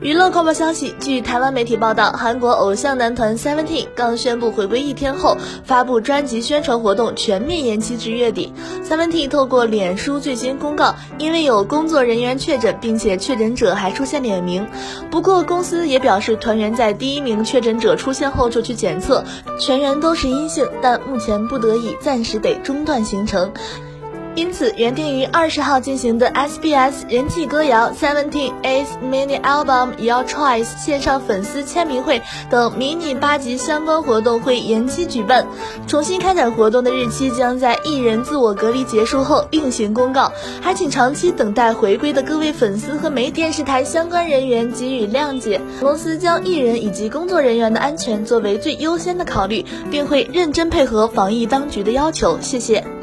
娱乐快报消息：据台湾媒体报道，韩国偶像男团 Seventeen 刚宣布回归一天后，发布专辑宣传活动全面延期至月底。Seventeen 透过脸书最新公告，因为有工作人员确诊，并且确诊者还出现脸名。不过公司也表示，团员在第一名确诊者出现后就去检测，全员都是阴性，但目前不得已暂时得中断行程。因此，原定于二十号进行的 SBS 人气歌谣 Seventeen Eighth Mini Album Your Choice 线上粉丝签名会等迷你八集相关活动会延期举办，重新开展活动的日期将在艺人自我隔离结束后另行公告。还请长期等待回归的各位粉丝和媒电视台相关人员给予谅解。公司将艺人以及工作人员的安全作为最优先的考虑，并会认真配合防疫当局的要求。谢谢。